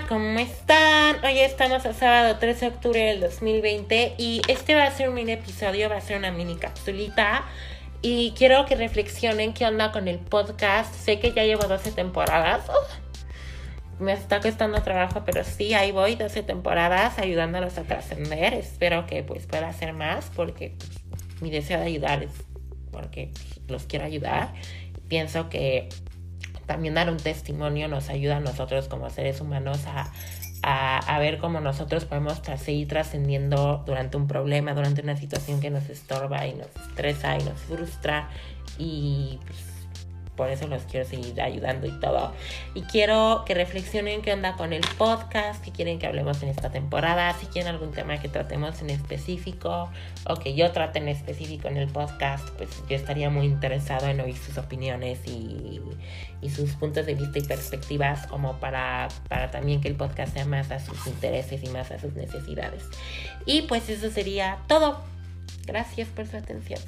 ¿cómo están? Hoy estamos a sábado 13 de octubre del 2020 y este va a ser un mini episodio, va a ser una mini capsulita y quiero que reflexionen qué onda con el podcast. Sé que ya llevo 12 temporadas. me está costando trabajo, pero sí, ahí voy, 12 temporadas ayudándolos a trascender. Espero que pues pueda hacer más porque mi deseo de ayudar es porque los quiero ayudar. Pienso que también dar un testimonio nos ayuda a nosotros como seres humanos a, a, ver cómo nosotros podemos seguir trascendiendo durante un problema, durante una situación que nos estorba y nos estresa y nos frustra y pues, por eso los quiero seguir ayudando y todo. Y quiero que reflexionen qué onda con el podcast, qué quieren que hablemos en esta temporada, si quieren algún tema que tratemos en específico o que yo trate en específico en el podcast, pues yo estaría muy interesado en oír sus opiniones y, y sus puntos de vista y perspectivas como para, para también que el podcast sea más a sus intereses y más a sus necesidades. Y pues eso sería todo. Gracias por su atención.